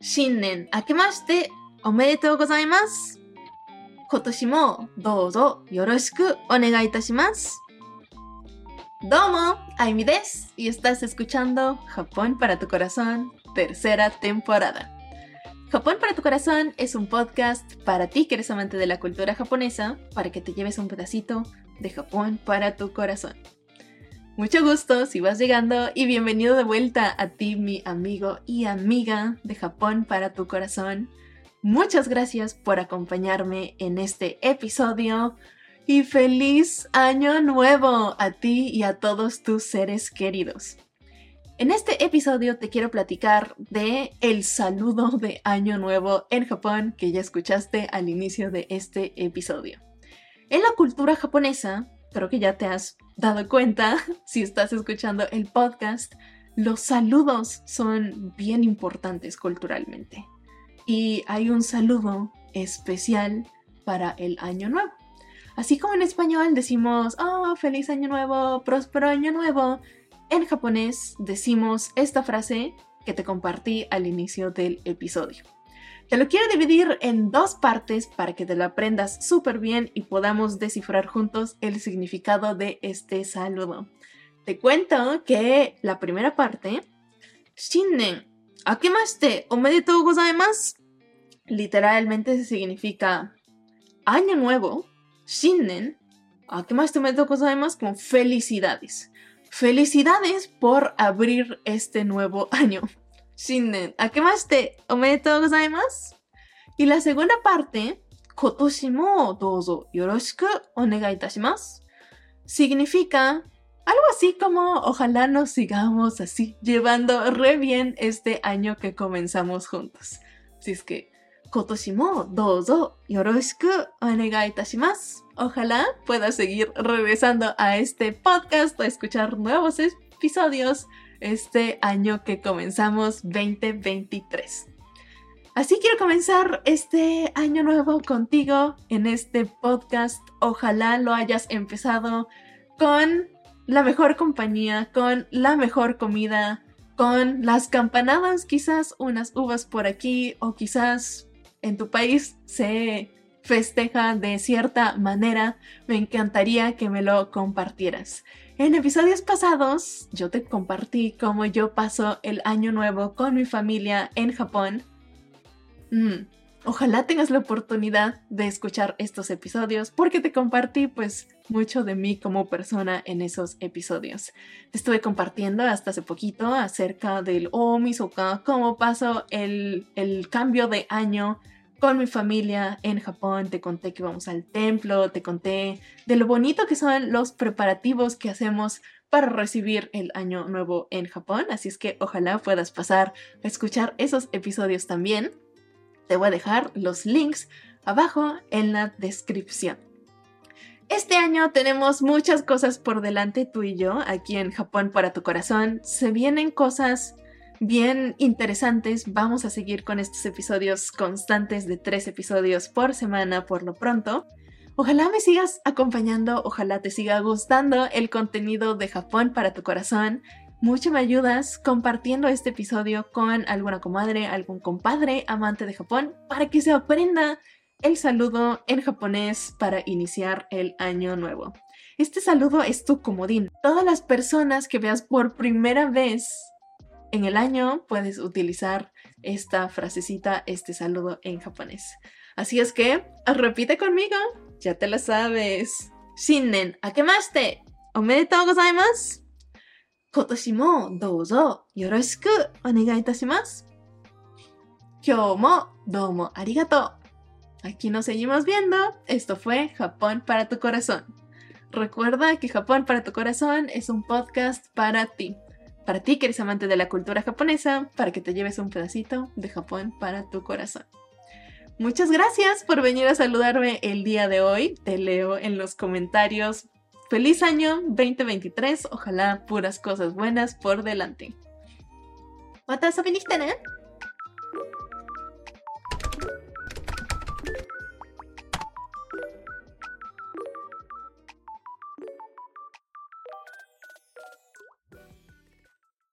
Shinnen akemashite omedetou gozaimasu. Kotoshi mo douzo yoroshiku onegai itashimasu. Domo, Aimi desu y estás escuchando Japón para tu corazón, tercera temporada. Japón para tu corazón es un podcast para ti que eres amante de la cultura japonesa, para que te lleves un pedacito de Japón para tu corazón. Mucho gusto si vas llegando y bienvenido de vuelta a ti, mi amigo y amiga de Japón para tu corazón. Muchas gracias por acompañarme en este episodio y feliz año nuevo a ti y a todos tus seres queridos. En este episodio te quiero platicar de el saludo de año nuevo en Japón que ya escuchaste al inicio de este episodio. En la cultura japonesa, creo que ya te has dado cuenta si estás escuchando el podcast, los saludos son bien importantes culturalmente. Y hay un saludo especial para el año nuevo. Así como en español decimos, oh, feliz año nuevo, próspero año nuevo, en japonés decimos esta frase que te compartí al inicio del episodio. Te lo quiero dividir en dos partes para que te lo aprendas súper bien y podamos descifrar juntos el significado de este saludo. Te cuento que la primera parte, Shinnen, akemashite omedetou gozaimasu, literalmente significa año nuevo, Shinnen, akemashite omedetou gozaimasu, como felicidades. Felicidades por abrir este nuevo año. Shinnen, akemashite omedetou gozaimasu. Y la segunda parte, kotoshi mo dozo yoroshiku onegai itashimasu, significa algo así como ojalá nos sigamos así llevando re bien este año que comenzamos juntos. Así es que, kotoshi mo dozo yoroshiku onegai itashimasu. Ojalá puedas seguir regresando a este podcast a escuchar nuevos episodios este año que comenzamos 2023. Así quiero comenzar este año nuevo contigo en este podcast. Ojalá lo hayas empezado con la mejor compañía, con la mejor comida, con las campanadas, quizás unas uvas por aquí o quizás en tu país se festeja de cierta manera. Me encantaría que me lo compartieras. En episodios pasados yo te compartí cómo yo paso el año nuevo con mi familia en Japón. Mm, ojalá tengas la oportunidad de escuchar estos episodios porque te compartí pues mucho de mí como persona en esos episodios. Estuve compartiendo hasta hace poquito acerca del Omisoka, cómo paso el, el cambio de año con mi familia en Japón, te conté que vamos al templo, te conté de lo bonito que son los preparativos que hacemos para recibir el año nuevo en Japón, así es que ojalá puedas pasar a escuchar esos episodios también. Te voy a dejar los links abajo en la descripción. Este año tenemos muchas cosas por delante tú y yo aquí en Japón para tu corazón. Se vienen cosas bien interesantes. Vamos a seguir con estos episodios constantes de tres episodios por semana por lo pronto. Ojalá me sigas acompañando, ojalá te siga gustando el contenido de Japón para tu corazón. Mucho me ayudas compartiendo este episodio con alguna comadre, algún compadre amante de Japón para que se aprenda el saludo en japonés para iniciar el año nuevo. Este saludo es tu comodín. Todas las personas que veas por primera vez en el año puedes utilizar esta frasecita, este saludo en japonés. Así es que, repite conmigo, ya te lo sabes. Shinnen akemashite omedetou gozaimasu. Kotoshi mo douzo yoroshiku onegai itashimasu. Kyou mo domo arigato. Aquí nos seguimos viendo. Esto fue Japón para tu corazón. Recuerda que Japón para tu corazón es un podcast para ti para ti que eres amante de la cultura japonesa, para que te lleves un pedacito de Japón para tu corazón. Muchas gracias por venir a saludarme el día de hoy. Te leo en los comentarios. Feliz año 2023. Ojalá puras cosas buenas por delante. ¿Mata